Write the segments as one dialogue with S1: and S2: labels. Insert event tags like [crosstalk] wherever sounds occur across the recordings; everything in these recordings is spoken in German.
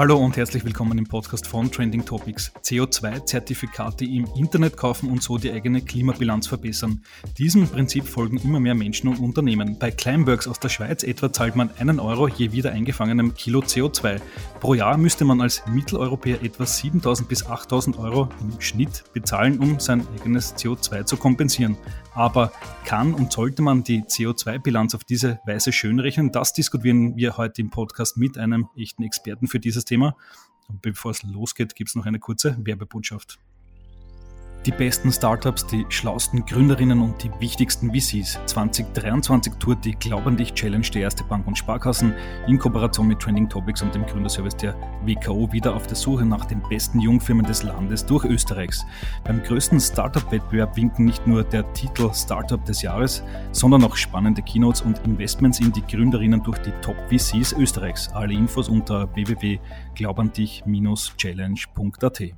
S1: Hallo und herzlich willkommen im Podcast von Trending Topics. CO2-Zertifikate im Internet kaufen und so die eigene Klimabilanz verbessern. Diesem Prinzip folgen immer mehr Menschen und Unternehmen. Bei Climeworks aus der Schweiz etwa zahlt man einen Euro je wieder eingefangenem Kilo CO2. Pro Jahr müsste man als Mitteleuropäer etwa 7000 bis 8000 Euro im Schnitt bezahlen, um sein eigenes CO2 zu kompensieren. Aber kann und sollte man die CO2-Bilanz auf diese Weise schönrechnen? Das diskutieren wir heute im Podcast mit einem echten Experten für dieses Thema. Und bevor es losgeht, gibt es noch eine kurze Werbebotschaft. Die besten Startups, die schlausten Gründerinnen und die wichtigsten VCs. 2023 tourt die Glaub an dich Challenge der erste Bank und Sparkassen in Kooperation mit Trending Topics und dem Gründerservice der WKO wieder auf der Suche nach den besten Jungfirmen des Landes durch Österreichs. Beim größten Startup-Wettbewerb winken nicht nur der Titel Startup des Jahres, sondern auch spannende Keynotes und Investments in die Gründerinnen durch die Top VCs Österreichs. Alle Infos unter www.glaubandich-challenge.at.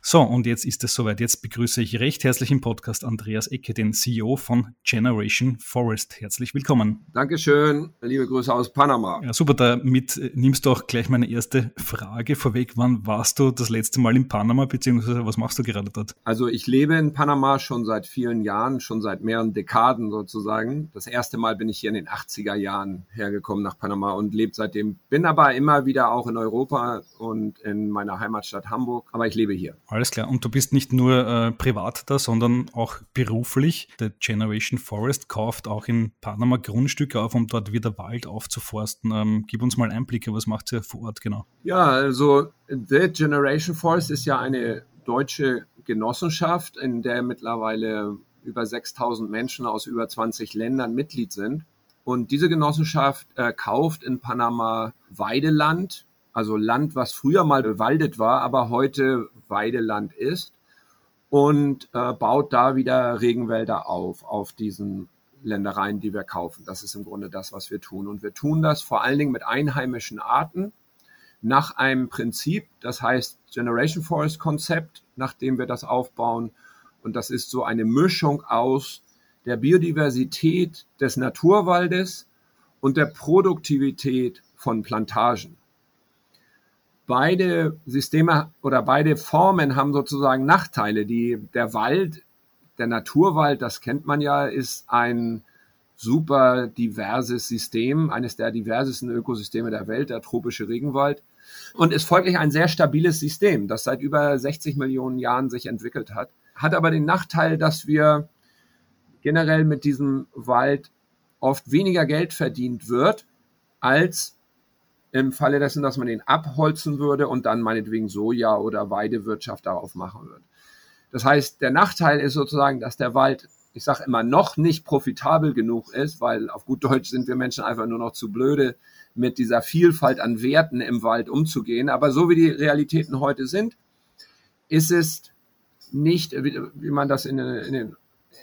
S1: So, und jetzt ist es soweit. Jetzt begrüße ich recht herzlich im Podcast Andreas Ecke, den CEO von Generation Forest. Herzlich willkommen.
S2: Dankeschön. Liebe Grüße aus Panama.
S1: Ja, super. Damit nimmst du auch gleich meine erste Frage vorweg. Wann warst du das letzte Mal in Panama, beziehungsweise was machst du gerade dort?
S2: Also, ich lebe in Panama schon seit vielen Jahren, schon seit mehreren Dekaden sozusagen. Das erste Mal bin ich hier in den 80er Jahren hergekommen nach Panama und lebe seitdem. Bin aber immer wieder auch in Europa und in meiner Heimatstadt Hamburg. Aber ich lebe hier.
S1: Alles klar. Und du bist nicht nur äh, privat da, sondern auch beruflich. Der Generation Forest kauft auch in Panama Grundstücke auf, um dort wieder Wald aufzuforsten. Ähm, gib uns mal Einblicke, was macht ihr vor Ort genau?
S2: Ja, also The Generation Forest ist ja eine deutsche Genossenschaft, in der mittlerweile über 6000 Menschen aus über 20 Ländern Mitglied sind. Und diese Genossenschaft äh, kauft in Panama Weideland, also Land, was früher mal bewaldet war, aber heute Weideland ist und äh, baut da wieder Regenwälder auf, auf diesen Ländereien, die wir kaufen. Das ist im Grunde das, was wir tun. Und wir tun das vor allen Dingen mit einheimischen Arten nach einem Prinzip, das heißt Generation Forest Konzept, nach dem wir das aufbauen. Und das ist so eine Mischung aus der Biodiversität des Naturwaldes und der Produktivität von Plantagen beide Systeme oder beide Formen haben sozusagen Nachteile. Die, der Wald, der Naturwald, das kennt man ja, ist ein super diverses System, eines der diversesten Ökosysteme der Welt, der tropische Regenwald. Und ist folglich ein sehr stabiles System, das seit über 60 Millionen Jahren sich entwickelt hat. Hat aber den Nachteil, dass wir generell mit diesem Wald oft weniger Geld verdient wird, als im Falle dessen, dass man den abholzen würde und dann meinetwegen Soja oder Weidewirtschaft darauf machen würde. Das heißt, der Nachteil ist sozusagen, dass der Wald, ich sage immer, noch nicht profitabel genug ist, weil auf gut Deutsch sind wir Menschen einfach nur noch zu blöde, mit dieser Vielfalt an Werten im Wald umzugehen. Aber so wie die Realitäten heute sind, ist es nicht, wie man das in, in den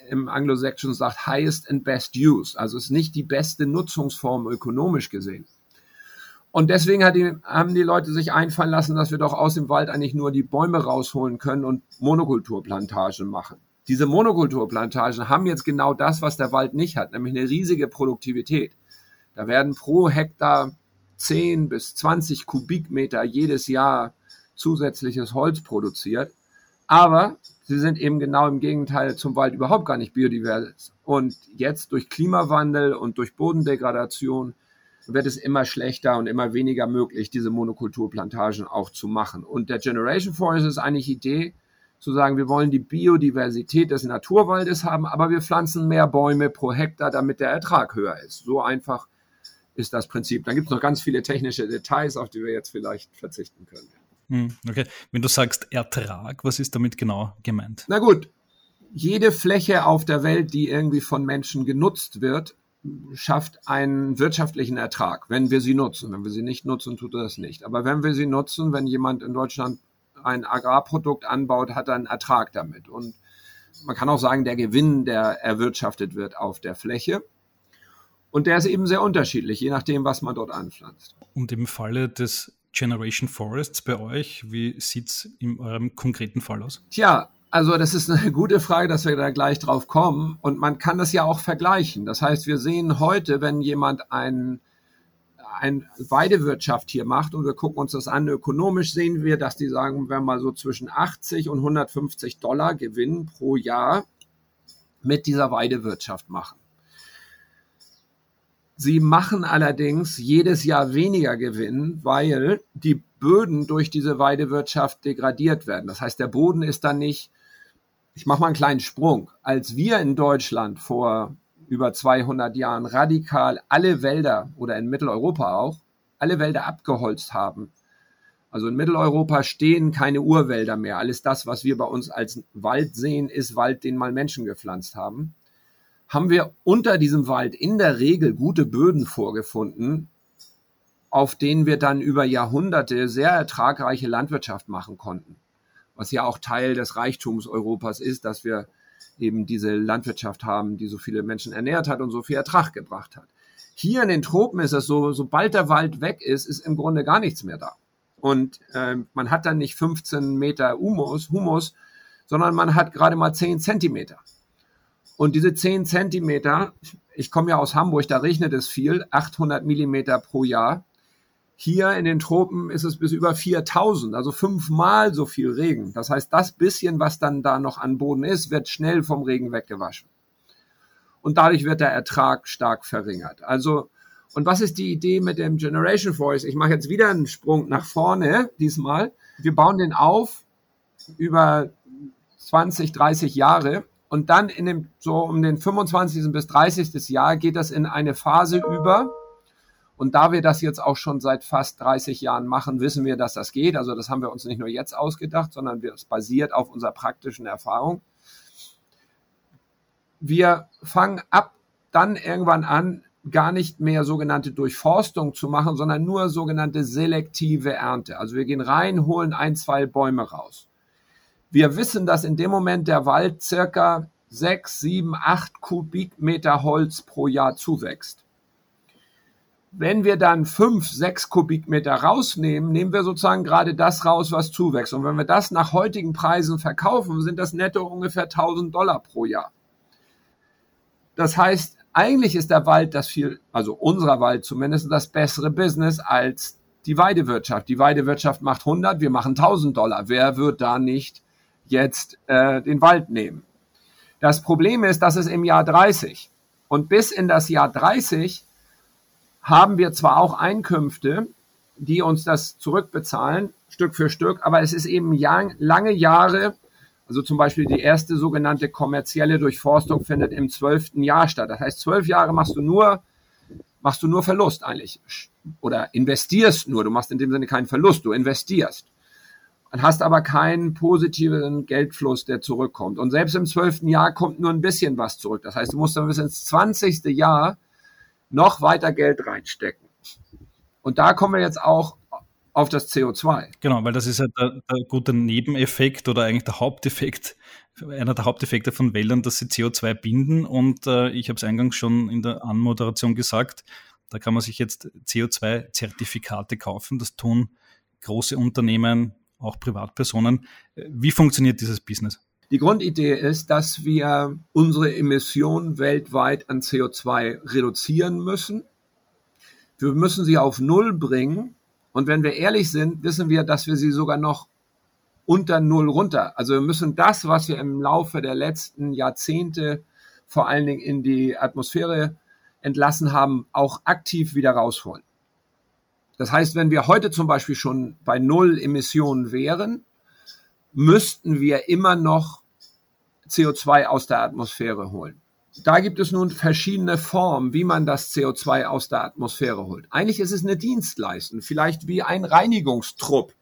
S2: im Anglo-Saxon sagt, highest and best use. Also es ist nicht die beste Nutzungsform ökonomisch gesehen. Und deswegen die, haben die Leute sich einfallen lassen, dass wir doch aus dem Wald eigentlich nur die Bäume rausholen können und Monokulturplantagen machen. Diese Monokulturplantagen haben jetzt genau das, was der Wald nicht hat, nämlich eine riesige Produktivität. Da werden pro Hektar 10 bis 20 Kubikmeter jedes Jahr zusätzliches Holz produziert. Aber sie sind eben genau im Gegenteil zum Wald überhaupt gar nicht biodivers. Und jetzt durch Klimawandel und durch Bodendegradation wird es immer schlechter und immer weniger möglich, diese Monokulturplantagen auch zu machen. Und der Generation Forest ist eigentlich Idee, zu sagen, wir wollen die Biodiversität des Naturwaldes haben, aber wir pflanzen mehr Bäume pro Hektar, damit der Ertrag höher ist. So einfach ist das Prinzip. Dann gibt es noch ganz viele technische Details, auf die wir jetzt vielleicht verzichten können.
S1: Hm, okay. Wenn du sagst Ertrag, was ist damit genau gemeint?
S2: Na gut, jede Fläche auf der Welt, die irgendwie von Menschen genutzt wird, schafft einen wirtschaftlichen Ertrag, wenn wir sie nutzen. Wenn wir sie nicht nutzen, tut er das nicht. Aber wenn wir sie nutzen, wenn jemand in Deutschland ein Agrarprodukt anbaut, hat er einen Ertrag damit. Und man kann auch sagen, der Gewinn, der erwirtschaftet wird auf der Fläche. Und der ist eben sehr unterschiedlich, je nachdem, was man dort anpflanzt.
S1: Und im Falle des Generation Forests bei euch, wie sieht es in eurem konkreten Fall aus?
S2: Tja, also das ist eine [laughs] gute Frage, dass wir da gleich drauf kommen. Und man kann das ja auch vergleichen. Das heißt, wir sehen heute, wenn jemand ein, eine Weidewirtschaft hier macht und wir gucken uns das an, ökonomisch sehen wir, dass die sagen, wenn mal so zwischen 80 und 150 Dollar Gewinn pro Jahr mit dieser Weidewirtschaft machen. Sie machen allerdings jedes Jahr weniger Gewinn, weil die Böden durch diese Weidewirtschaft degradiert werden. Das heißt, der Boden ist dann nicht, ich mache mal einen kleinen Sprung, als wir in Deutschland vor über 200 Jahren radikal alle Wälder oder in Mitteleuropa auch, alle Wälder abgeholzt haben. Also in Mitteleuropa stehen keine Urwälder mehr. Alles das, was wir bei uns als Wald sehen, ist Wald, den mal Menschen gepflanzt haben. Haben wir unter diesem Wald in der Regel gute Böden vorgefunden, auf denen wir dann über Jahrhunderte sehr ertragreiche Landwirtschaft machen konnten. Was ja auch Teil des Reichtums Europas ist, dass wir eben diese Landwirtschaft haben, die so viele Menschen ernährt hat und so viel Ertrag gebracht hat. Hier in den Tropen ist es so, sobald der Wald weg ist, ist im Grunde gar nichts mehr da. Und äh, man hat dann nicht 15 Meter Humus, Humus, sondern man hat gerade mal 10 Zentimeter. Und diese 10 Zentimeter, ich komme ja aus Hamburg, da regnet es viel, 800 Millimeter pro Jahr. Hier in den Tropen ist es bis über 4000, also fünfmal so viel Regen. Das heißt, das bisschen, was dann da noch an Boden ist, wird schnell vom Regen weggewaschen. Und dadurch wird der Ertrag stark verringert. Also, und was ist die Idee mit dem Generation Voice? Ich mache jetzt wieder einen Sprung nach vorne diesmal. Wir bauen den auf über 20, 30 Jahre und dann in dem, so um den 25. bis 30. Jahr geht das in eine Phase über, und da wir das jetzt auch schon seit fast 30 Jahren machen, wissen wir, dass das geht. Also das haben wir uns nicht nur jetzt ausgedacht, sondern es basiert auf unserer praktischen Erfahrung. Wir fangen ab dann irgendwann an, gar nicht mehr sogenannte Durchforstung zu machen, sondern nur sogenannte selektive Ernte. Also wir gehen rein, holen ein, zwei Bäume raus. Wir wissen, dass in dem Moment der Wald circa sechs, sieben, acht Kubikmeter Holz pro Jahr zuwächst. Wenn wir dann fünf, sechs Kubikmeter rausnehmen, nehmen wir sozusagen gerade das raus, was zuwächst. Und wenn wir das nach heutigen Preisen verkaufen, sind das netto ungefähr 1000 Dollar pro Jahr. Das heißt, eigentlich ist der Wald das viel, also unserer Wald zumindest, das bessere Business als die Weidewirtschaft. Die Weidewirtschaft macht 100, wir machen 1000 Dollar. Wer wird da nicht jetzt äh, den Wald nehmen? Das Problem ist, das ist im Jahr 30. Und bis in das Jahr 30 haben wir zwar auch Einkünfte, die uns das zurückbezahlen, Stück für Stück, aber es ist eben lange Jahre, also zum Beispiel die erste sogenannte kommerzielle Durchforstung findet im zwölften Jahr statt. Das heißt, zwölf Jahre machst du nur, machst du nur Verlust eigentlich. Oder investierst nur. Du machst in dem Sinne keinen Verlust, du investierst. Und hast aber keinen positiven Geldfluss, der zurückkommt. Und selbst im zwölften Jahr kommt nur ein bisschen was zurück. Das heißt, du musst dann bis ins zwanzigste Jahr noch weiter Geld reinstecken. Und da kommen wir jetzt auch auf das CO2.
S1: Genau, weil das ist halt der, der gute Nebeneffekt oder eigentlich der Haupteffekt, einer der Haupteffekte von Wäldern, dass sie CO2 binden. Und äh, ich habe es eingangs schon in der Anmoderation gesagt, da kann man sich jetzt CO2-Zertifikate kaufen. Das tun große Unternehmen, auch Privatpersonen. Wie funktioniert dieses Business?
S2: Die Grundidee ist, dass wir unsere Emissionen weltweit an CO2 reduzieren müssen. Wir müssen sie auf Null bringen. Und wenn wir ehrlich sind, wissen wir, dass wir sie sogar noch unter Null runter. Also wir müssen das, was wir im Laufe der letzten Jahrzehnte vor allen Dingen in die Atmosphäre entlassen haben, auch aktiv wieder rausholen. Das heißt, wenn wir heute zum Beispiel schon bei Null Emissionen wären, müssten wir immer noch CO2 aus der Atmosphäre holen. Da gibt es nun verschiedene Formen, wie man das CO2 aus der Atmosphäre holt. Eigentlich ist es eine Dienstleistung, vielleicht wie ein Reinigungstrupp,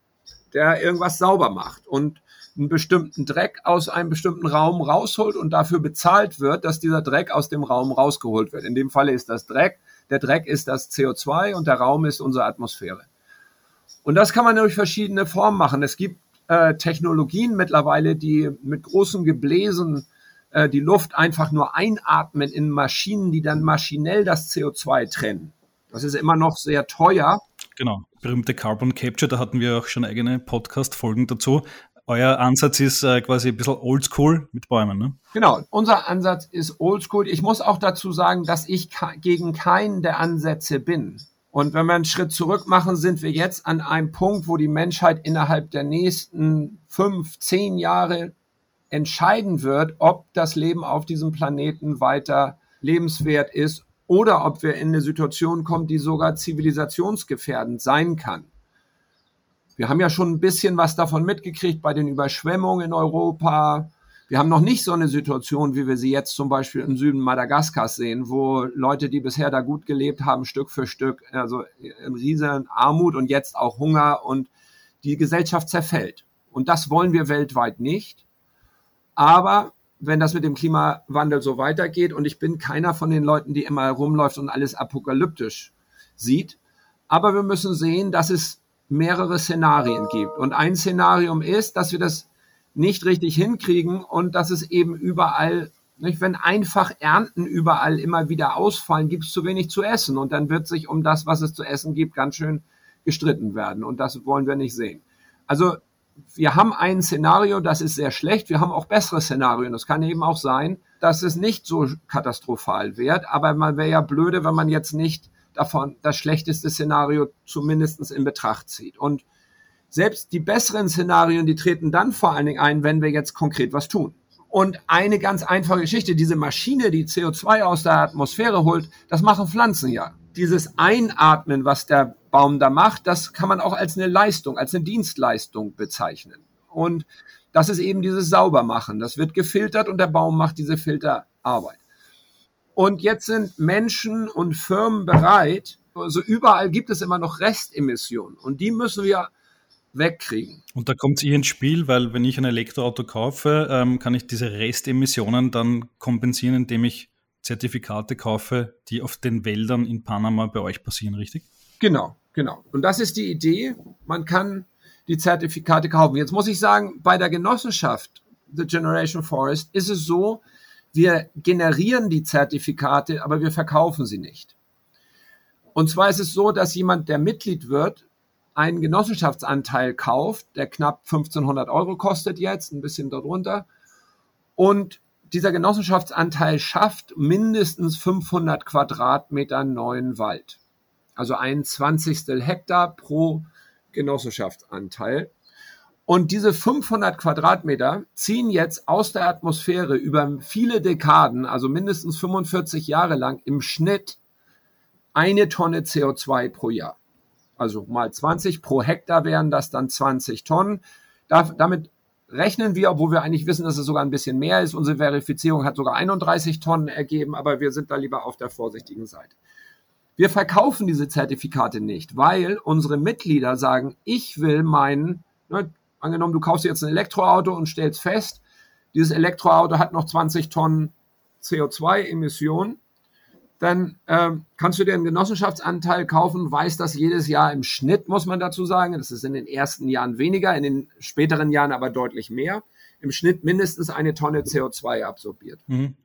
S2: der irgendwas sauber macht und einen bestimmten Dreck aus einem bestimmten Raum rausholt und dafür bezahlt wird, dass dieser Dreck aus dem Raum rausgeholt wird. In dem Falle ist das Dreck, der Dreck ist das CO2 und der Raum ist unsere Atmosphäre. Und das kann man durch verschiedene Formen machen. Es gibt äh, Technologien mittlerweile, die mit großen Gebläsen äh, die Luft einfach nur einatmen in Maschinen, die dann maschinell das CO2 trennen. Das ist immer noch sehr teuer.
S1: Genau, berühmte Carbon Capture, da hatten wir auch schon eigene Podcast-Folgen dazu. Euer Ansatz ist äh, quasi ein bisschen oldschool mit Bäumen, ne?
S2: Genau, unser Ansatz ist oldschool. Ich muss auch dazu sagen, dass ich gegen keinen der Ansätze bin. Und wenn wir einen Schritt zurück machen, sind wir jetzt an einem Punkt, wo die Menschheit innerhalb der nächsten fünf, zehn Jahre entscheiden wird, ob das Leben auf diesem Planeten weiter lebenswert ist oder ob wir in eine Situation kommen, die sogar zivilisationsgefährdend sein kann. Wir haben ja schon ein bisschen was davon mitgekriegt bei den Überschwemmungen in Europa, wir haben noch nicht so eine Situation, wie wir sie jetzt zum Beispiel im Süden Madagaskars sehen, wo Leute, die bisher da gut gelebt haben, Stück für Stück, also in riesen Armut und jetzt auch Hunger und die Gesellschaft zerfällt. Und das wollen wir weltweit nicht. Aber wenn das mit dem Klimawandel so weitergeht, und ich bin keiner von den Leuten, die immer rumläuft und alles apokalyptisch sieht, aber wir müssen sehen, dass es mehrere Szenarien gibt. Und ein Szenarium ist, dass wir das nicht richtig hinkriegen und dass es eben überall, nicht, wenn einfach Ernten überall immer wieder ausfallen, gibt es zu wenig zu essen und dann wird sich um das, was es zu essen gibt, ganz schön gestritten werden und das wollen wir nicht sehen. Also wir haben ein Szenario, das ist sehr schlecht. Wir haben auch bessere Szenarien. Das kann eben auch sein, dass es nicht so katastrophal wird. Aber man wäre ja blöde, wenn man jetzt nicht davon das schlechteste Szenario zumindest in Betracht zieht. Und selbst die besseren Szenarien, die treten dann vor allen Dingen ein, wenn wir jetzt konkret was tun. Und eine ganz einfache Geschichte, diese Maschine, die CO2 aus der Atmosphäre holt, das machen Pflanzen ja. Dieses Einatmen, was der Baum da macht, das kann man auch als eine Leistung, als eine Dienstleistung bezeichnen. Und das ist eben dieses Saubermachen. Das wird gefiltert und der Baum macht diese Filterarbeit. Und jetzt sind Menschen und Firmen bereit, also überall gibt es immer noch Restemissionen und die müssen wir wegkriegen.
S1: Und da kommt es ihr ins Spiel, weil wenn ich ein Elektroauto kaufe, ähm, kann ich diese Restemissionen dann kompensieren, indem ich Zertifikate kaufe, die auf den Wäldern in Panama bei euch passieren, richtig?
S2: Genau, genau. Und das ist die Idee. Man kann die Zertifikate kaufen. Jetzt muss ich sagen, bei der Genossenschaft The Generation Forest ist es so, wir generieren die Zertifikate, aber wir verkaufen sie nicht. Und zwar ist es so, dass jemand, der Mitglied wird, einen Genossenschaftsanteil kauft, der knapp 1500 Euro kostet jetzt, ein bisschen darunter. Und dieser Genossenschaftsanteil schafft mindestens 500 Quadratmeter neuen Wald. Also ein Zwanzigstel Hektar pro Genossenschaftsanteil. Und diese 500 Quadratmeter ziehen jetzt aus der Atmosphäre über viele Dekaden, also mindestens 45 Jahre lang im Schnitt eine Tonne CO2 pro Jahr also mal 20 pro Hektar wären das dann 20 Tonnen. Da, damit rechnen wir, obwohl wir eigentlich wissen, dass es sogar ein bisschen mehr ist. Unsere Verifizierung hat sogar 31 Tonnen ergeben, aber wir sind da lieber auf der vorsichtigen Seite. Wir verkaufen diese Zertifikate nicht, weil unsere Mitglieder sagen, ich will meinen, ne, angenommen, du kaufst jetzt ein Elektroauto und stellst fest, dieses Elektroauto hat noch 20 Tonnen CO2-Emissionen dann ähm, kannst du dir einen Genossenschaftsanteil kaufen, weißt das jedes Jahr im Schnitt, muss man dazu sagen. Das ist in den ersten Jahren weniger, in den späteren Jahren aber deutlich mehr. Im Schnitt mindestens eine Tonne CO2 absorbiert. Mhm.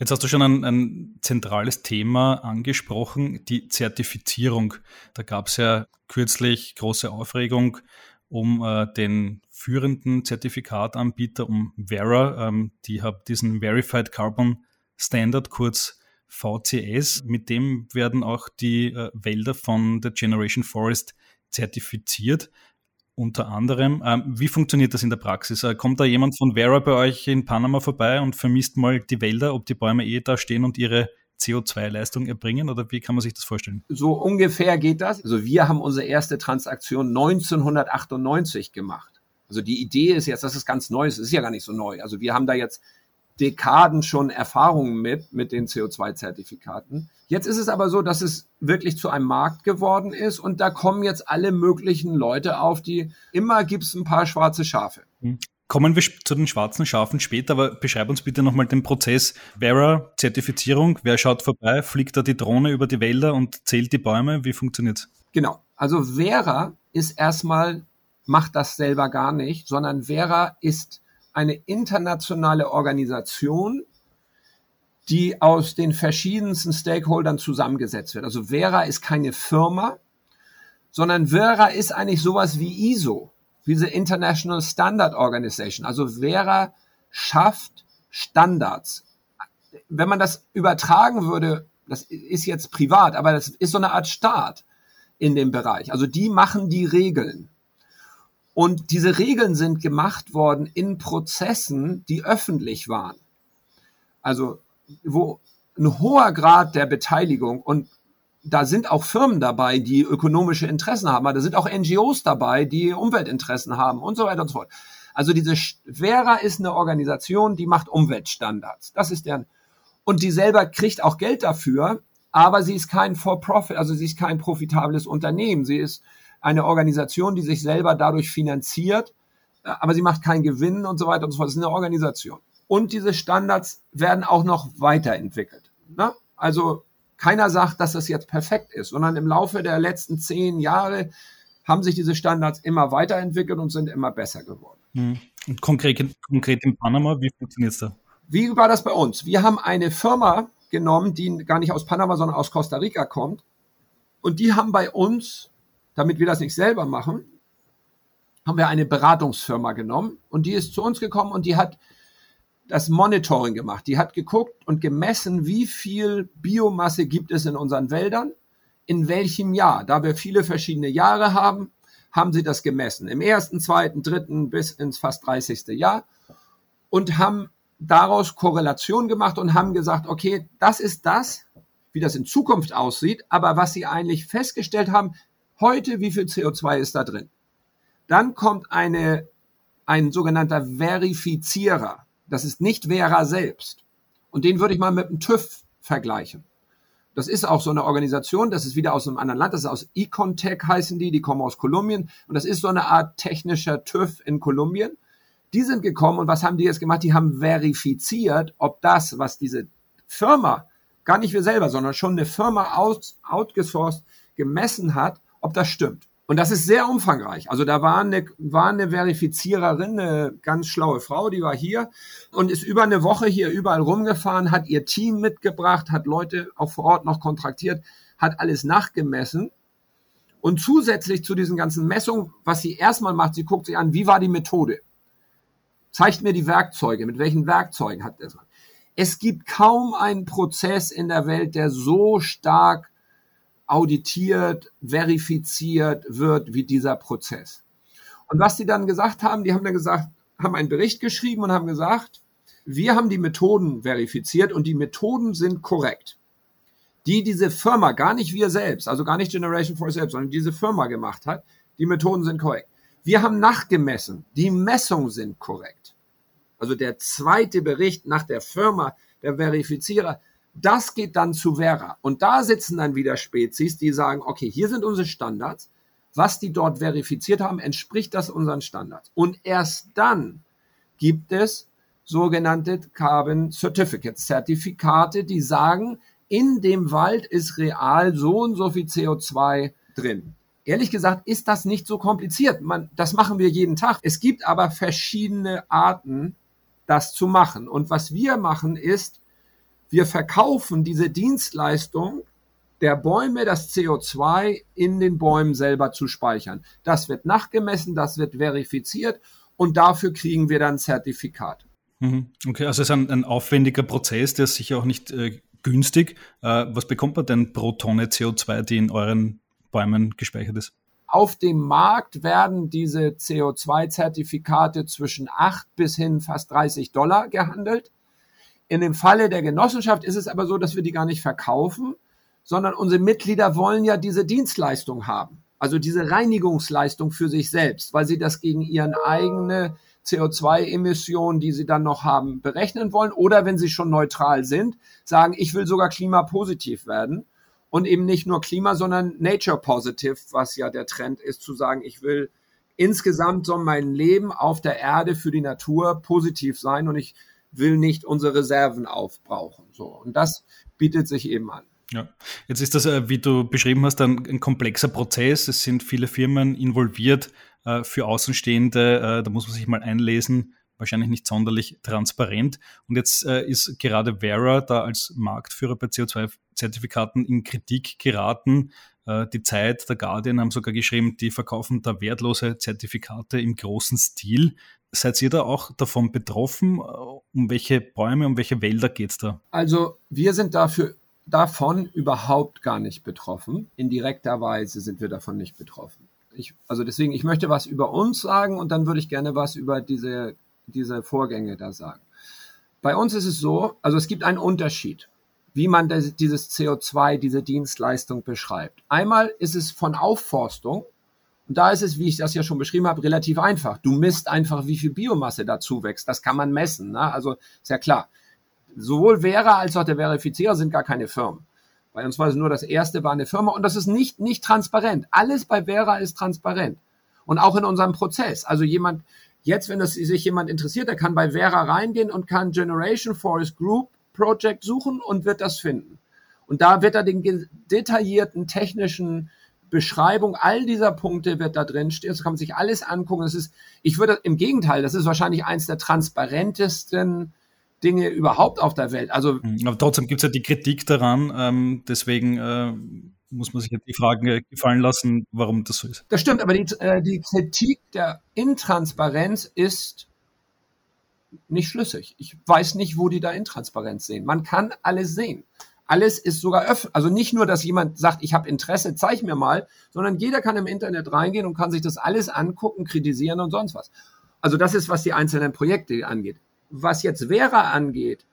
S1: Jetzt hast du schon ein, ein, zentrales Thema angesprochen, die Zertifizierung. Da gab es ja kürzlich große Aufregung um äh, den führenden Zertifikatanbieter, um Vera. Ähm, die haben diesen Verified Carbon Standard, kurz VCS. Mit dem werden auch die äh, Wälder von der Generation Forest zertifiziert. Unter anderem, ähm, wie funktioniert das in der Praxis? Äh, kommt da jemand von Vera bei euch in Panama vorbei und vermisst mal die Wälder, ob die Bäume eh da stehen und ihre CO2-Leistung erbringen oder wie kann man sich das vorstellen?
S2: So ungefähr geht das. Also wir haben unsere erste Transaktion 1998 gemacht. Also die Idee ist jetzt, das ist ganz neu, es ist ja gar nicht so neu. Also wir haben da jetzt Dekaden schon Erfahrungen mit, mit den CO2-Zertifikaten. Jetzt ist es aber so, dass es wirklich zu einem Markt geworden ist und da kommen jetzt alle möglichen Leute auf, die immer gibt es ein paar schwarze Schafe.
S1: Hm. Kommen wir zu den schwarzen Schafen später, aber beschreib uns bitte nochmal den Prozess. Vera, Zertifizierung, wer schaut vorbei, fliegt da die Drohne über die Wälder und zählt die Bäume? Wie funktioniert's?
S2: Genau. Also Vera ist erstmal, macht das selber gar nicht, sondern Vera ist eine internationale Organisation, die aus den verschiedensten Stakeholdern zusammengesetzt wird. Also Vera ist keine Firma, sondern Vera ist eigentlich sowas wie ISO, diese International Standard Organization. Also Vera schafft Standards. Wenn man das übertragen würde, das ist jetzt privat, aber das ist so eine Art Staat. in dem Bereich. Also die machen die Regeln. Und diese Regeln sind gemacht worden in Prozessen, die öffentlich waren. Also wo ein hoher Grad der Beteiligung und da sind auch Firmen dabei, die ökonomische Interessen haben, aber da sind auch NGOs dabei, die Umweltinteressen haben und so weiter und so fort. Also diese Vera ist eine Organisation, die macht Umweltstandards. Das ist deren und die selber kriegt auch Geld dafür, aber sie ist kein For-Profit, also sie ist kein profitables Unternehmen. Sie ist eine Organisation, die sich selber dadurch finanziert, äh, aber sie macht keinen Gewinn und so weiter und so fort. Das ist eine Organisation. Und diese Standards werden auch noch weiterentwickelt. Ne? Also keiner sagt, dass das jetzt perfekt ist, sondern im Laufe der letzten zehn Jahre haben sich diese Standards immer weiterentwickelt und sind immer besser geworden.
S1: Hm. Und konkret, konkret in Panama, wie funktioniert es da?
S2: Wie war das bei uns? Wir haben eine Firma genommen, die gar nicht aus Panama, sondern aus Costa Rica kommt. Und die haben bei uns, damit wir das nicht selber machen, haben wir eine Beratungsfirma genommen und die ist zu uns gekommen und die hat das Monitoring gemacht. Die hat geguckt und gemessen, wie viel Biomasse gibt es in unseren Wäldern, in welchem Jahr. Da wir viele verschiedene Jahre haben, haben sie das gemessen. Im ersten, zweiten, dritten bis ins fast 30. Jahr und haben daraus Korrelation gemacht und haben gesagt, okay, das ist das, wie das in Zukunft aussieht, aber was sie eigentlich festgestellt haben, heute, wie viel CO2 ist da drin? Dann kommt eine, ein sogenannter Verifizierer. Das ist nicht Vera selbst. Und den würde ich mal mit dem TÜV vergleichen. Das ist auch so eine Organisation, das ist wieder aus einem anderen Land, das ist aus Econtech heißen die, die kommen aus Kolumbien. Und das ist so eine Art technischer TÜV in Kolumbien. Die sind gekommen und was haben die jetzt gemacht? Die haben verifiziert, ob das, was diese Firma, gar nicht wir selber, sondern schon eine Firma aus, outgesourced gemessen hat, ob das stimmt. Und das ist sehr umfangreich. Also da war eine, war eine Verifiziererin, eine ganz schlaue Frau, die war hier und ist über eine Woche hier überall rumgefahren, hat ihr Team mitgebracht, hat Leute auch vor Ort noch kontraktiert, hat alles nachgemessen. Und zusätzlich zu diesen ganzen Messungen, was sie erstmal macht, sie guckt sich an, wie war die Methode? Zeigt mir die Werkzeuge, mit welchen Werkzeugen hat es? Es gibt kaum einen Prozess in der Welt, der so stark auditiert, verifiziert wird wie dieser Prozess. Und was die dann gesagt haben, die haben dann gesagt, haben einen Bericht geschrieben und haben gesagt, wir haben die Methoden verifiziert und die Methoden sind korrekt. Die diese Firma, gar nicht wir selbst, also gar nicht Generation 4 selbst, sondern diese Firma gemacht hat, die Methoden sind korrekt. Wir haben nachgemessen, die Messungen sind korrekt. Also der zweite Bericht nach der Firma, der Verifizierer, das geht dann zu Vera. Und da sitzen dann wieder Spezies, die sagen, okay, hier sind unsere Standards. Was die dort verifiziert haben, entspricht das unseren Standards. Und erst dann gibt es sogenannte Carbon Certificates, Zertifikate, die sagen, in dem Wald ist real so und so viel CO2 drin. Ehrlich gesagt ist das nicht so kompliziert. Man, das machen wir jeden Tag. Es gibt aber verschiedene Arten, das zu machen. Und was wir machen ist, wir verkaufen diese Dienstleistung der Bäume, das CO2 in den Bäumen selber zu speichern. Das wird nachgemessen, das wird verifiziert und dafür kriegen wir dann Zertifikat.
S1: Mhm. Okay, also es ist ein, ein aufwendiger Prozess, der ist sicher auch nicht äh, günstig. Äh, was bekommt man denn pro Tonne CO2, die in euren Bäumen gespeichert ist?
S2: Auf dem Markt werden diese CO2-Zertifikate zwischen 8 bis hin fast 30 Dollar gehandelt. In dem Falle der Genossenschaft ist es aber so, dass wir die gar nicht verkaufen, sondern unsere Mitglieder wollen ja diese Dienstleistung haben. Also diese Reinigungsleistung für sich selbst, weil sie das gegen ihren eigene CO2-Emissionen, die sie dann noch haben, berechnen wollen. Oder wenn sie schon neutral sind, sagen, ich will sogar klimapositiv werden. Und eben nicht nur Klima, sondern Nature Positive, was ja der Trend ist, zu sagen, ich will insgesamt so mein Leben auf der Erde für die Natur positiv sein und ich will nicht unsere Reserven aufbrauchen. So. Und das bietet sich eben an.
S1: Ja, jetzt ist das, äh, wie du beschrieben hast, ein, ein komplexer Prozess. Es sind viele Firmen involviert äh, für Außenstehende. Äh, da muss man sich mal einlesen. Wahrscheinlich nicht sonderlich transparent. Und jetzt ist gerade Vera da als Marktführer bei CO2-Zertifikaten in Kritik geraten. Die Zeit, der Guardian haben sogar geschrieben, die verkaufen da wertlose Zertifikate im großen Stil. Seid ihr da auch davon betroffen? Um welche Bäume, um welche Wälder geht es da?
S2: Also wir sind dafür davon überhaupt gar nicht betroffen. In direkter Weise sind wir davon nicht betroffen. Ich, also deswegen, ich möchte was über uns sagen und dann würde ich gerne was über diese, diese Vorgänge da sagen. Bei uns ist es so, also es gibt einen Unterschied, wie man das, dieses CO2, diese Dienstleistung beschreibt. Einmal ist es von Aufforstung und da ist es, wie ich das ja schon beschrieben habe, relativ einfach. Du misst einfach, wie viel Biomasse dazu wächst. Das kann man messen. Ne? Also ist ja klar. Sowohl Vera als auch der Verifizierer sind gar keine Firmen. Bei uns war es nur das erste, war eine Firma und das ist nicht, nicht transparent. Alles bei Vera ist transparent. Und auch in unserem Prozess. Also jemand, jetzt, wenn das, sich jemand interessiert, der kann bei Vera reingehen und kann Generation Forest Group Project suchen und wird das finden. Und da wird er den detaillierten technischen Beschreibung all dieser Punkte wird da drin stehen. Das kann man sich alles angucken. Das ist, ich würde im Gegenteil, das ist wahrscheinlich eins der transparentesten Dinge überhaupt auf der Welt. Also,
S1: mhm. aber trotzdem gibt es ja die Kritik daran. Ähm, deswegen äh, muss man sich ja die Fragen gefallen lassen, warum das so ist.
S2: Das stimmt, aber die, äh, die Kritik der Intransparenz ist nicht schlüssig. Ich weiß nicht, wo die da Intransparenz sehen. Man kann alles sehen. Alles ist sogar öffentlich. Also nicht nur, dass jemand sagt, ich habe Interesse, zeig mir mal, sondern jeder kann im Internet reingehen und kann sich das alles angucken, kritisieren und sonst was. Also das ist, was die einzelnen Projekte angeht. Was jetzt Vera angeht,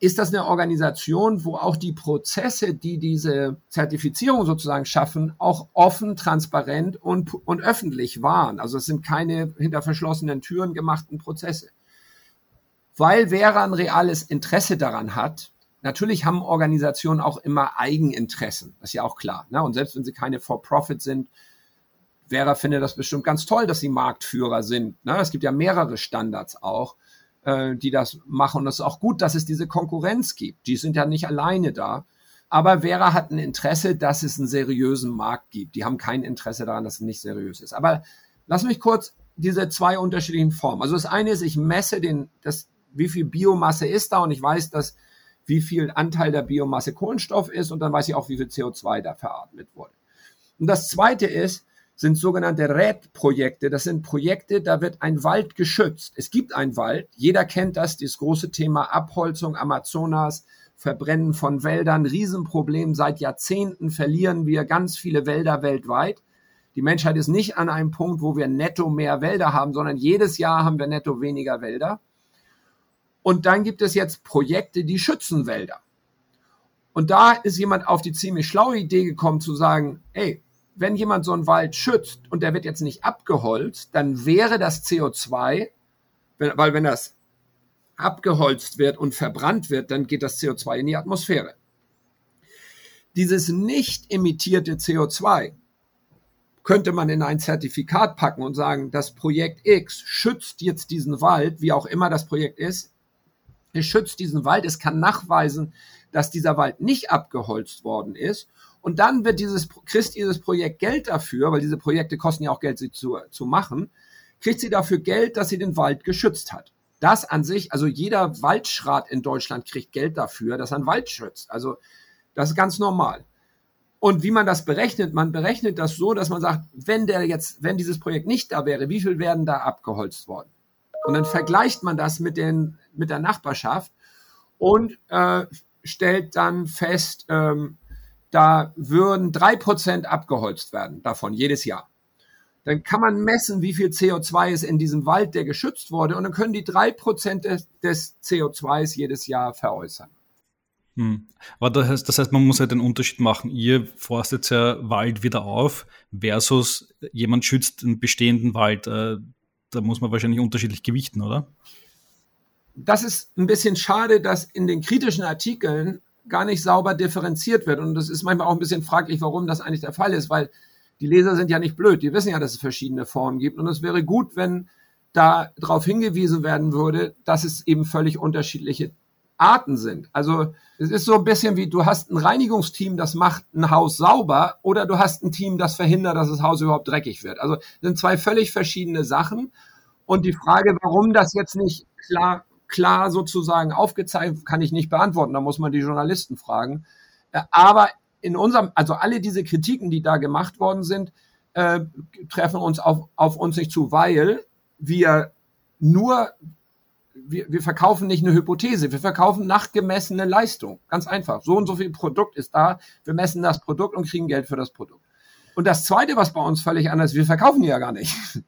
S2: ist das eine Organisation, wo auch die Prozesse, die diese Zertifizierung sozusagen schaffen, auch offen, transparent und, und öffentlich waren. Also es sind keine hinter verschlossenen Türen gemachten Prozesse. Weil Vera ein reales Interesse daran hat, natürlich haben Organisationen auch immer Eigeninteressen, das ist ja auch klar. Ne? Und selbst wenn sie keine For-Profit sind, Vera findet das bestimmt ganz toll, dass sie Marktführer sind. Ne? Es gibt ja mehrere Standards auch äh, die das machen. Und es ist auch gut, dass es diese Konkurrenz gibt. Die sind ja nicht alleine da. Aber Vera hat ein Interesse, dass es einen seriösen Markt gibt. Die haben kein Interesse daran, dass es nicht seriös ist. Aber lass mich kurz diese zwei unterschiedlichen Formen. Also das eine ist, ich messe den, das, wie viel Biomasse ist da und ich weiß, dass wie viel Anteil der Biomasse Kohlenstoff ist und dann weiß ich auch, wie viel CO2 da veratmet wurde. Und das zweite ist, sind sogenannte RED-Projekte. Das sind Projekte, da wird ein Wald geschützt. Es gibt einen Wald. Jeder kennt das, dieses große Thema Abholzung Amazonas, Verbrennen von Wäldern, Riesenproblem. Seit Jahrzehnten verlieren wir ganz viele Wälder weltweit. Die Menschheit ist nicht an einem Punkt, wo wir netto mehr Wälder haben, sondern jedes Jahr haben wir netto weniger Wälder. Und dann gibt es jetzt Projekte, die schützen Wälder. Und da ist jemand auf die ziemlich schlaue Idee gekommen zu sagen, ey, wenn jemand so einen Wald schützt und der wird jetzt nicht abgeholzt, dann wäre das CO2, weil wenn das abgeholzt wird und verbrannt wird, dann geht das CO2 in die Atmosphäre. Dieses nicht emittierte CO2 könnte man in ein Zertifikat packen und sagen, das Projekt X schützt jetzt diesen Wald, wie auch immer das Projekt ist, es schützt diesen Wald, es kann nachweisen, dass dieser Wald nicht abgeholzt worden ist und dann wird dieses, kriegt dieses Projekt Geld dafür, weil diese Projekte kosten ja auch Geld, sie zu, zu machen, kriegt sie dafür Geld, dass sie den Wald geschützt hat. Das an sich, also jeder Waldschrat in Deutschland kriegt Geld dafür, dass er einen Wald schützt. Also das ist ganz normal. Und wie man das berechnet, man berechnet das so, dass man sagt, wenn der jetzt, wenn dieses Projekt nicht da wäre, wie viel werden da abgeholzt worden? Und dann vergleicht man das mit den, mit der Nachbarschaft und äh, stellt dann fest, ähm, da würden drei Prozent abgeholzt werden davon jedes Jahr. Dann kann man messen, wie viel CO2 ist in diesem Wald, der geschützt wurde, und dann können die drei Prozent des, des CO2s jedes Jahr veräußern.
S1: Hm. Aber das heißt, das heißt, man muss ja halt den Unterschied machen. Ihr forstet ja Wald wieder auf versus jemand schützt einen bestehenden Wald. Da muss man wahrscheinlich unterschiedlich gewichten, oder?
S2: Das ist ein bisschen schade, dass in den kritischen Artikeln gar nicht sauber differenziert wird. Und das ist manchmal auch ein bisschen fraglich, warum das eigentlich der Fall ist, weil die Leser sind ja nicht blöd, die wissen ja, dass es verschiedene Formen gibt. Und es wäre gut, wenn da darauf hingewiesen werden würde, dass es eben völlig unterschiedliche Arten sind. Also es ist so ein bisschen wie, du hast ein Reinigungsteam, das macht ein Haus sauber, oder du hast ein Team, das verhindert, dass das Haus überhaupt dreckig wird. Also sind zwei völlig verschiedene Sachen. Und die Frage, warum das jetzt nicht klar klar sozusagen aufgezeigt, kann ich nicht beantworten, da muss man die Journalisten fragen. Äh, aber in unserem, also alle diese Kritiken, die da gemacht worden sind, äh, treffen uns auf, auf uns nicht zu, weil wir nur wir, wir verkaufen nicht eine Hypothese, wir verkaufen nachgemessene Leistung. Ganz einfach. So und so viel Produkt ist da. Wir messen das Produkt und kriegen Geld für das Produkt. Und das Zweite, was bei uns völlig anders ist, wir verkaufen ja gar nicht. [laughs]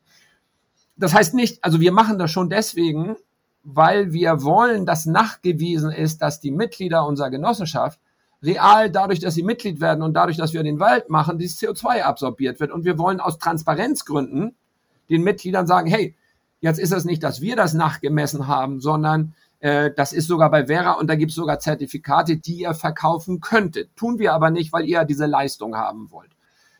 S2: Das heißt nicht, also wir machen das schon deswegen, weil wir wollen, dass nachgewiesen ist, dass die Mitglieder unserer Genossenschaft real dadurch, dass sie Mitglied werden und dadurch, dass wir den Wald machen, dieses CO2 absorbiert wird. Und wir wollen aus Transparenzgründen den Mitgliedern sagen, hey, jetzt ist es nicht, dass wir das nachgemessen haben, sondern äh, das ist sogar bei Vera und da gibt es sogar Zertifikate, die ihr verkaufen könntet. Tun wir aber nicht, weil ihr diese Leistung haben wollt.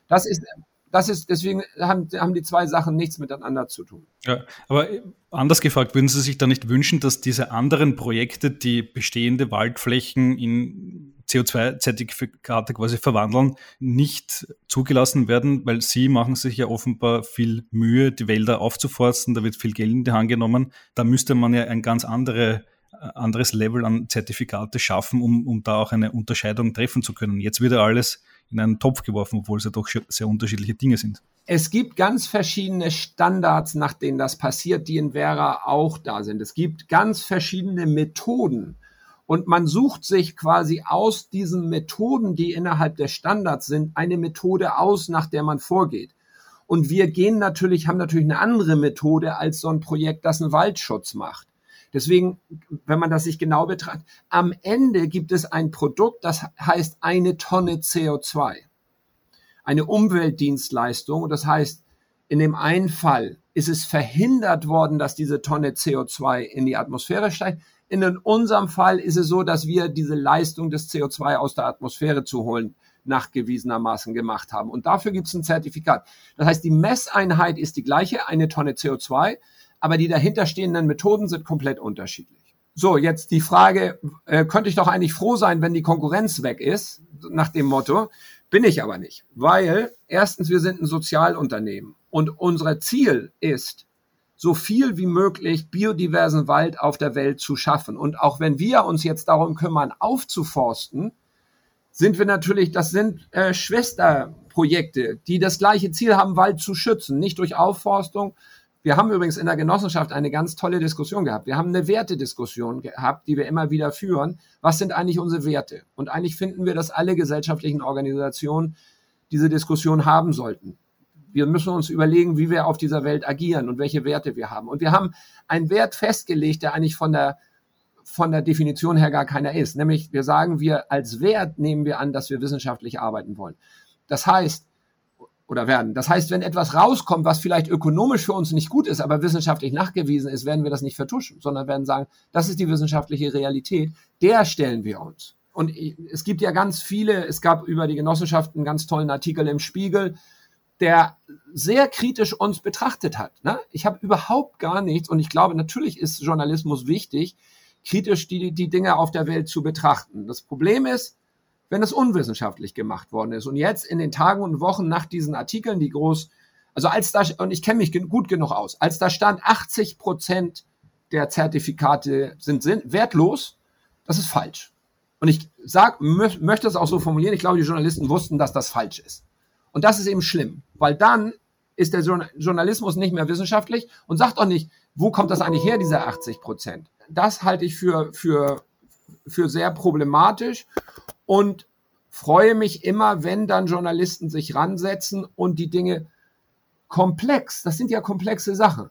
S2: Das ist das ist, deswegen haben, haben die zwei Sachen nichts miteinander zu tun.
S1: Ja, aber anders gefragt, würden Sie sich da nicht wünschen, dass diese anderen Projekte, die bestehende Waldflächen in CO2-Zertifikate quasi verwandeln, nicht zugelassen werden, weil Sie machen sich ja offenbar viel Mühe, die Wälder aufzuforsten, da wird viel Geld in die Hand genommen. Da müsste man ja ein ganz andere anderes Level an Zertifikate schaffen, um, um da auch eine Unterscheidung treffen zu können. Jetzt wird ja alles in einen Topf geworfen, obwohl es ja doch sehr unterschiedliche Dinge sind.
S2: Es gibt ganz verschiedene Standards, nach denen das passiert, die in Vera auch da sind. Es gibt ganz verschiedene Methoden. Und man sucht sich quasi aus diesen Methoden, die innerhalb der Standards sind, eine Methode aus, nach der man vorgeht. Und wir gehen natürlich, haben natürlich eine andere Methode als so ein Projekt, das einen Waldschutz macht. Deswegen, wenn man das sich genau betrachtet, am Ende gibt es ein Produkt, das heißt eine Tonne CO2. Eine Umweltdienstleistung. Und das heißt, in dem einen Fall ist es verhindert worden, dass diese Tonne CO2 in die Atmosphäre steigt. In unserem Fall ist es so, dass wir diese Leistung des CO2 aus der Atmosphäre zu holen nachgewiesenermaßen gemacht haben. Und dafür gibt es ein Zertifikat. Das heißt, die Messeinheit ist die gleiche, eine Tonne CO2 aber die dahinterstehenden Methoden sind komplett unterschiedlich. So, jetzt die Frage, äh, könnte ich doch eigentlich froh sein, wenn die Konkurrenz weg ist, nach dem Motto, bin ich aber nicht, weil erstens, wir sind ein Sozialunternehmen und unser Ziel ist, so viel wie möglich biodiversen Wald auf der Welt zu schaffen. Und auch wenn wir uns jetzt darum kümmern, aufzuforsten, sind wir natürlich, das sind äh, Schwesterprojekte, die das gleiche Ziel haben, Wald zu schützen, nicht durch Aufforstung, wir haben übrigens in der Genossenschaft eine ganz tolle Diskussion gehabt. Wir haben eine Wertediskussion gehabt, die wir immer wieder führen. Was sind eigentlich unsere Werte? Und eigentlich finden wir, dass alle gesellschaftlichen Organisationen diese Diskussion haben sollten. Wir müssen uns überlegen, wie wir auf dieser Welt agieren und welche Werte wir haben. Und wir haben einen Wert festgelegt, der eigentlich von der von der Definition her gar keiner ist. Nämlich wir sagen, wir als Wert nehmen wir an, dass wir wissenschaftlich arbeiten wollen. Das heißt, oder werden. Das heißt, wenn etwas rauskommt, was vielleicht ökonomisch für uns nicht gut ist, aber wissenschaftlich nachgewiesen ist, werden wir das nicht vertuschen, sondern werden sagen, das ist die wissenschaftliche Realität, der stellen wir uns. Und es gibt ja ganz viele, es gab über die Genossenschaft einen ganz tollen Artikel im Spiegel, der sehr kritisch uns betrachtet hat. Ne? Ich habe überhaupt gar nichts, und ich glaube, natürlich ist Journalismus wichtig, kritisch die, die Dinge auf der Welt zu betrachten. Das Problem ist, wenn es unwissenschaftlich gemacht worden ist. Und jetzt in den Tagen und Wochen nach diesen Artikeln, die groß, also als da, und ich kenne mich gut genug aus, als da stand, 80 Prozent der Zertifikate sind, sind wertlos, das ist falsch. Und ich sag, möchte es auch so formulieren, ich glaube, die Journalisten wussten, dass das falsch ist. Und das ist eben schlimm, weil dann ist der Journalismus nicht mehr wissenschaftlich und sagt auch nicht, wo kommt das eigentlich her, diese 80 Prozent. Das halte ich für, für, für sehr problematisch und freue mich immer, wenn dann Journalisten sich ransetzen und die Dinge komplex, das sind ja komplexe Sachen.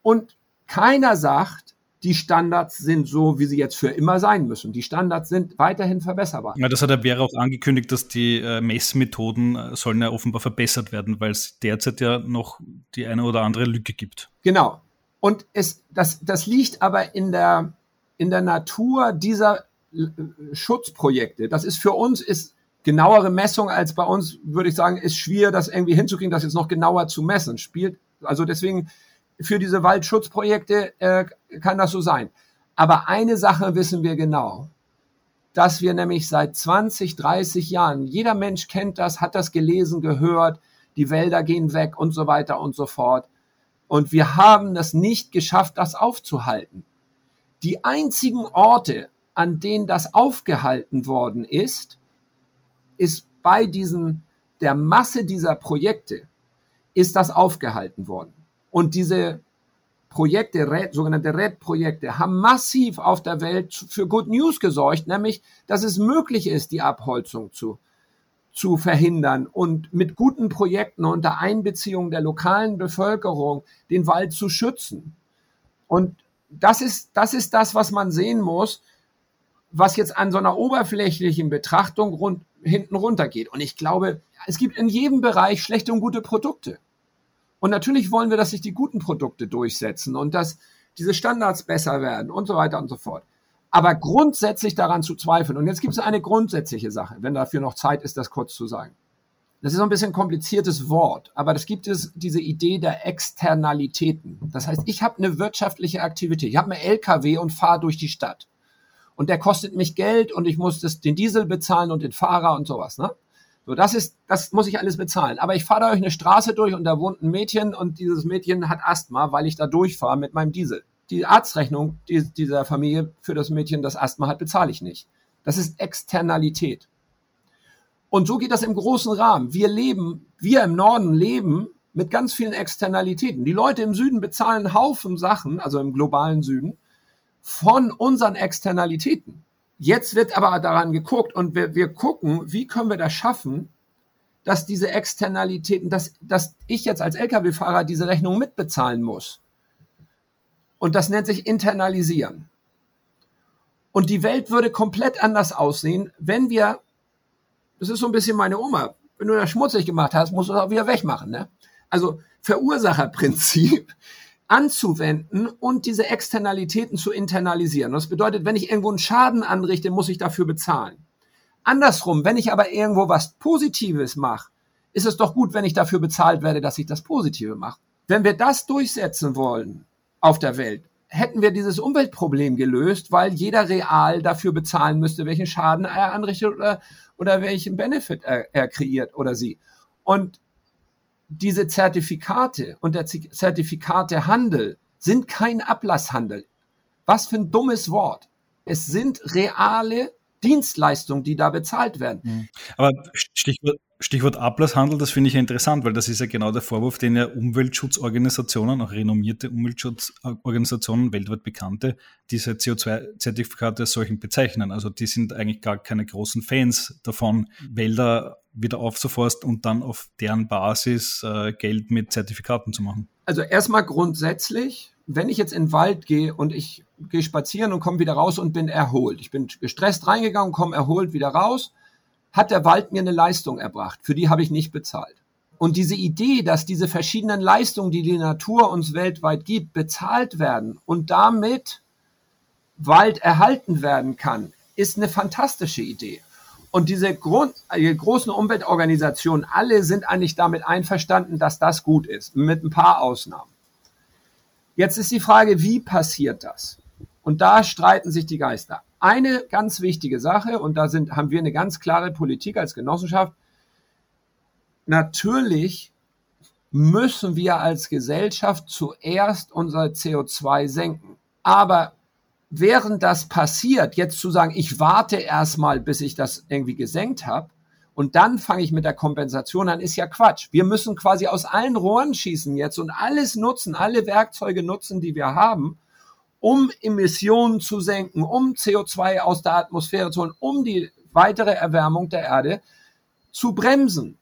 S2: Und keiner sagt, die Standards sind so, wie sie jetzt für immer sein müssen. Die Standards sind weiterhin verbesserbar.
S1: Ja, das hat der Vera auch angekündigt, dass die äh, Messmethoden äh, sollen ja offenbar verbessert werden, weil es derzeit ja noch die eine oder andere Lücke gibt.
S2: Genau. Und es, das, das liegt aber in der, in der Natur dieser Schutzprojekte. Das ist für uns ist genauere Messung als bei uns, würde ich sagen, ist schwer, das irgendwie hinzukriegen, das jetzt noch genauer zu messen. Spielt also deswegen für diese Waldschutzprojekte äh, kann das so sein. Aber eine Sache wissen wir genau, dass wir nämlich seit 20, 30 Jahren, jeder Mensch kennt das, hat das gelesen, gehört, die Wälder gehen weg und so weiter und so fort. Und wir haben das nicht geschafft, das aufzuhalten. Die einzigen Orte, an denen das aufgehalten worden ist, ist bei diesen, der Masse dieser Projekte, ist das aufgehalten worden. Und diese Projekte, sogenannte RED-Projekte, haben massiv auf der Welt für Good News gesorgt, nämlich, dass es möglich ist, die Abholzung zu, zu verhindern und mit guten Projekten unter Einbeziehung der lokalen Bevölkerung den Wald zu schützen. Und das ist, das ist das, was man sehen muss, was jetzt an so einer oberflächlichen Betrachtung rund, hinten runtergeht. Und ich glaube, es gibt in jedem Bereich schlechte und gute Produkte. Und natürlich wollen wir, dass sich die guten Produkte durchsetzen und dass diese Standards besser werden und so weiter und so fort. Aber grundsätzlich daran zu zweifeln, und jetzt gibt es eine grundsätzliche Sache, wenn dafür noch Zeit ist, das kurz zu sagen. Das ist so ein bisschen ein kompliziertes Wort, aber das gibt es diese Idee der Externalitäten. Das heißt, ich habe eine wirtschaftliche Aktivität. Ich habe einen LKW und fahre durch die Stadt. Und der kostet mich Geld und ich muss das, den Diesel bezahlen und den Fahrer und sowas. Ne? So, das ist, das muss ich alles bezahlen. Aber ich fahre da durch eine Straße durch und da wohnt ein Mädchen und dieses Mädchen hat Asthma, weil ich da durchfahre mit meinem Diesel. Die Arztrechnung die, dieser Familie für das Mädchen, das Asthma hat, bezahle ich nicht. Das ist Externalität. Und so geht das im großen Rahmen. Wir leben, wir im Norden leben mit ganz vielen Externalitäten. Die Leute im Süden bezahlen Haufen Sachen, also im globalen Süden, von unseren Externalitäten. Jetzt wird aber daran geguckt und wir, wir gucken, wie können wir das schaffen, dass diese Externalitäten, dass, dass ich jetzt als Lkw-Fahrer diese Rechnung mitbezahlen muss. Und das nennt sich internalisieren. Und die Welt würde komplett anders aussehen, wenn wir, das ist so ein bisschen meine Oma, wenn du das schmutzig gemacht hast, musst du das auch wieder wegmachen. Ne? Also Verursacherprinzip anzuwenden und diese Externalitäten zu internalisieren. Das bedeutet, wenn ich irgendwo einen Schaden anrichte, muss ich dafür bezahlen. Andersrum, wenn ich aber irgendwo was Positives mache, ist es doch gut, wenn ich dafür bezahlt werde, dass ich das Positive mache. Wenn wir das durchsetzen wollen auf der Welt, hätten wir dieses Umweltproblem gelöst, weil jeder real dafür bezahlen müsste, welchen Schaden er anrichtet oder, oder welchen Benefit er, er kreiert oder sie. Und diese Zertifikate und der Zertifikatehandel sind kein Ablasshandel. Was für ein dummes Wort. Es sind reale Dienstleistungen, die da bezahlt werden.
S1: Mhm. Aber Stichwort, Stichwort Ablasshandel, das finde ich interessant, weil das ist ja genau der Vorwurf, den ja Umweltschutzorganisationen, auch renommierte Umweltschutzorganisationen, weltweit bekannte, diese CO2-Zertifikate als solchen bezeichnen. Also die sind eigentlich gar keine großen Fans davon, Wälder wieder aufzuforsten und dann auf deren Basis äh, Geld mit Zertifikaten zu machen.
S2: Also erstmal grundsätzlich, wenn ich jetzt in den Wald gehe und ich gehe spazieren und komme wieder raus und bin erholt. Ich bin gestresst reingegangen, komme erholt wieder raus hat der Wald mir eine Leistung erbracht. Für die habe ich nicht bezahlt. Und diese Idee, dass diese verschiedenen Leistungen, die die Natur uns weltweit gibt, bezahlt werden und damit Wald erhalten werden kann, ist eine fantastische Idee. Und diese Grund, die großen Umweltorganisationen, alle sind eigentlich damit einverstanden, dass das gut ist, mit ein paar Ausnahmen. Jetzt ist die Frage, wie passiert das? Und da streiten sich die Geister eine ganz wichtige Sache, und da sind, haben wir eine ganz klare Politik als Genossenschaft. Natürlich müssen wir als Gesellschaft zuerst unser CO2 senken. Aber während das passiert, jetzt zu sagen, ich warte erstmal, bis ich das irgendwie gesenkt habe, und dann fange ich mit der Kompensation an, ist ja Quatsch. Wir müssen quasi aus allen Rohren schießen jetzt und alles nutzen, alle Werkzeuge nutzen, die wir haben, um Emissionen zu senken, um CO2 aus der Atmosphäre zu holen, um die weitere Erwärmung der Erde zu bremsen.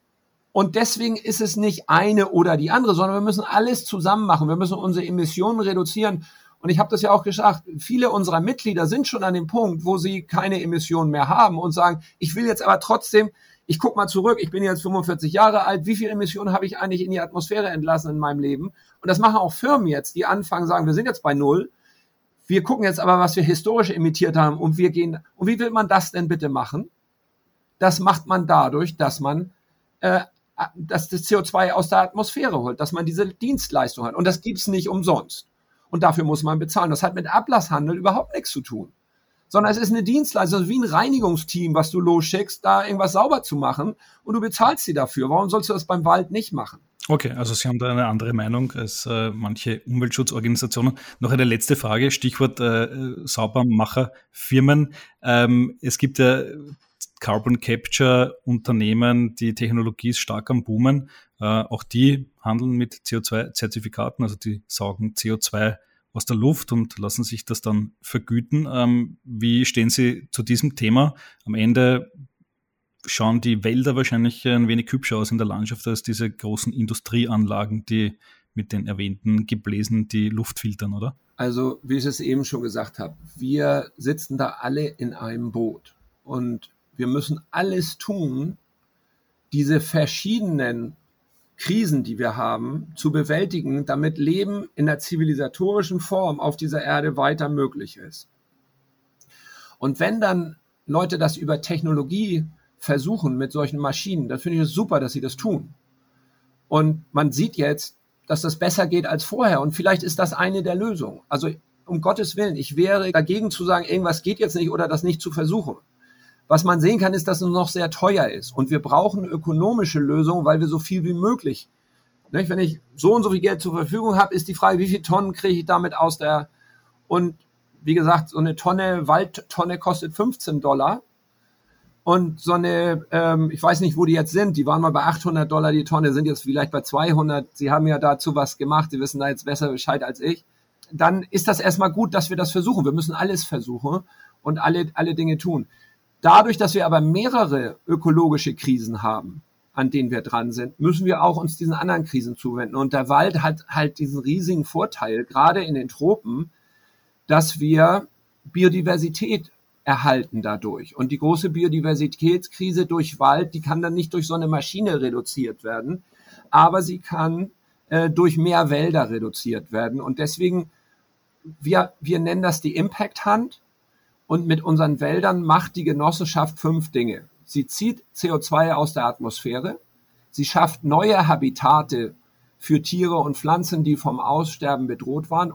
S2: Und deswegen ist es nicht eine oder die andere, sondern wir müssen alles zusammen machen. Wir müssen unsere Emissionen reduzieren. Und ich habe das ja auch gesagt, viele unserer Mitglieder sind schon an dem Punkt, wo sie keine Emissionen mehr haben und sagen, ich will jetzt aber trotzdem, ich guck mal zurück, ich bin jetzt 45 Jahre alt, wie viele Emissionen habe ich eigentlich in die Atmosphäre entlassen in meinem Leben? Und das machen auch Firmen jetzt, die anfangen, sagen, wir sind jetzt bei Null wir gucken jetzt aber, was wir historisch imitiert haben und wir gehen. Und wie will man das denn bitte machen? Das macht man dadurch, dass man äh, dass das CO2 aus der Atmosphäre holt, dass man diese Dienstleistung hat. Und das gibt's nicht umsonst. Und dafür muss man bezahlen. Das hat mit Ablasshandel überhaupt nichts zu tun. Sondern es ist eine Dienstleistung, wie ein Reinigungsteam, was du losschickst, da irgendwas sauber zu machen und du bezahlst sie dafür. Warum sollst du das beim Wald nicht machen?
S1: Okay, also Sie haben da eine andere Meinung als äh, manche Umweltschutzorganisationen. Noch eine letzte Frage, Stichwort äh, Saubermacherfirmen. Ähm, es gibt ja Carbon Capture Unternehmen, die Technologie ist stark am Boomen. Äh, auch die handeln mit CO2-Zertifikaten, also die saugen CO2 aus der Luft und lassen sich das dann vergüten. Ähm, wie stehen Sie zu diesem Thema? Am Ende schauen die Wälder wahrscheinlich ein wenig hübscher aus in der Landschaft als diese großen Industrieanlagen, die mit den erwähnten Gebläsen die Luft filtern, oder?
S2: Also, wie ich es eben schon gesagt habe, wir sitzen da alle in einem Boot und wir müssen alles tun, diese verschiedenen Krisen, die wir haben, zu bewältigen, damit Leben in der zivilisatorischen Form auf dieser Erde weiter möglich ist. Und wenn dann Leute das über Technologie versuchen mit solchen Maschinen, dann finde ich es super, dass sie das tun. Und man sieht jetzt, dass das besser geht als vorher. Und vielleicht ist das eine der Lösungen. Also um Gottes Willen, ich wäre dagegen zu sagen, irgendwas geht jetzt nicht oder das nicht zu versuchen. Was man sehen kann, ist, dass es noch sehr teuer ist. Und wir brauchen ökonomische Lösungen, weil wir so viel wie möglich. Nicht? Wenn ich so und so viel Geld zur Verfügung habe, ist die Frage, wie viele Tonnen kriege ich damit aus der. Und wie gesagt, so eine Tonne Waldtonne kostet 15 Dollar. Und so eine, ähm, ich weiß nicht, wo die jetzt sind, die waren mal bei 800 Dollar die Tonne, sind jetzt vielleicht bei 200. Sie haben ja dazu was gemacht, Sie wissen da jetzt besser Bescheid als ich. Dann ist das erstmal gut, dass wir das versuchen. Wir müssen alles versuchen und alle, alle Dinge tun. Dadurch, dass wir aber mehrere ökologische Krisen haben, an denen wir dran sind, müssen wir auch uns diesen anderen Krisen zuwenden. Und der Wald hat halt diesen riesigen Vorteil, gerade in den Tropen, dass wir Biodiversität erhalten dadurch. Und die große Biodiversitätskrise durch Wald, die kann dann nicht durch so eine Maschine reduziert werden, aber sie kann äh, durch mehr Wälder reduziert werden. Und deswegen, wir, wir nennen das die Impact Hand. Und mit unseren Wäldern macht die Genossenschaft fünf Dinge. Sie zieht CO2 aus der Atmosphäre. Sie schafft neue Habitate für Tiere und Pflanzen, die vom Aussterben bedroht waren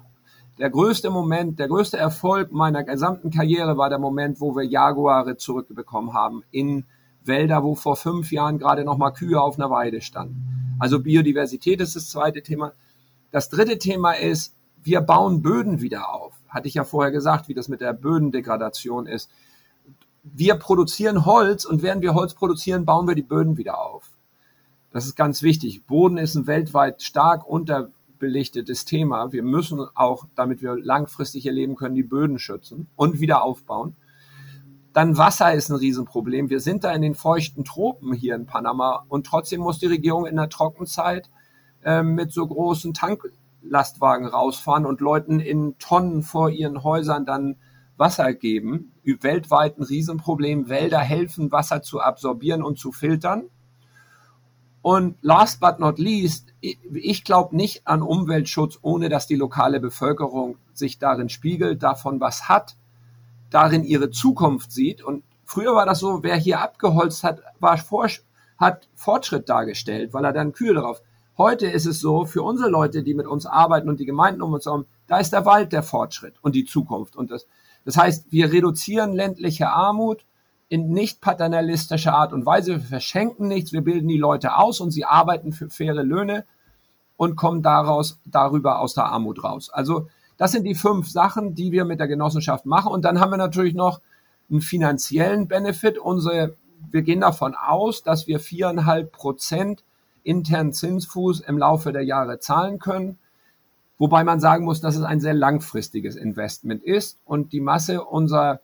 S2: der größte Moment, der größte Erfolg meiner gesamten Karriere war der Moment, wo wir Jaguare zurückbekommen haben in Wälder, wo vor fünf Jahren gerade noch mal Kühe auf einer Weide standen. Also Biodiversität ist das zweite Thema. Das dritte Thema ist, wir bauen Böden wieder auf. Hatte ich ja vorher gesagt, wie das mit der Bödendegradation ist. Wir produzieren Holz und während wir Holz produzieren, bauen wir die Böden wieder auf. Das ist ganz wichtig. Boden ist ein weltweit stark unter belichtetes Thema. Wir müssen auch, damit wir langfristig erleben können, die Böden schützen und wieder aufbauen. Dann Wasser ist ein Riesenproblem. Wir sind da in den feuchten Tropen hier in Panama und trotzdem muss die Regierung in der Trockenzeit äh, mit so großen Tanklastwagen rausfahren und Leuten in Tonnen vor ihren Häusern dann Wasser geben. Weltweit ein Riesenproblem. Wälder helfen, Wasser zu absorbieren und zu filtern. Und last but not least, ich glaube nicht an Umweltschutz, ohne dass die lokale Bevölkerung sich darin spiegelt, davon was hat, darin ihre Zukunft sieht. Und früher war das so, wer hier abgeholzt hat, war hat Fortschritt dargestellt, weil er dann Kühe drauf. Heute ist es so, für unsere Leute, die mit uns arbeiten und die Gemeinden um uns herum, da ist der Wald der Fortschritt und die Zukunft. Und das, das heißt, wir reduzieren ländliche Armut, in nicht paternalistischer Art und Weise. Wir verschenken nichts, wir bilden die Leute aus und sie arbeiten für faire Löhne und kommen daraus, darüber aus der Armut raus. Also das sind die fünf Sachen, die wir mit der Genossenschaft machen. Und dann haben wir natürlich noch einen finanziellen Benefit. Unsere, wir gehen davon aus, dass wir viereinhalb Prozent internen Zinsfuß im Laufe der Jahre zahlen können. Wobei man sagen muss, dass es ein sehr langfristiges Investment ist und die Masse unserer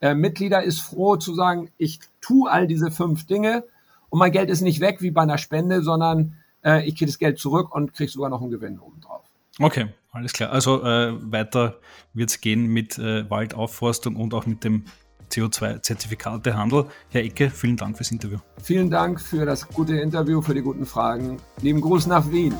S2: äh, Mitglieder ist froh zu sagen, ich tue all diese fünf Dinge und mein Geld ist nicht weg wie bei einer Spende, sondern äh, ich kriege das Geld zurück und kriege sogar noch einen Gewinn obendrauf.
S1: Okay, alles klar. Also äh, weiter wird es gehen mit äh, Waldaufforstung und auch mit dem CO2-Zertifikatehandel. Herr Ecke, vielen Dank fürs Interview.
S2: Vielen Dank für das gute Interview, für die guten Fragen. Lieben Gruß nach Wien.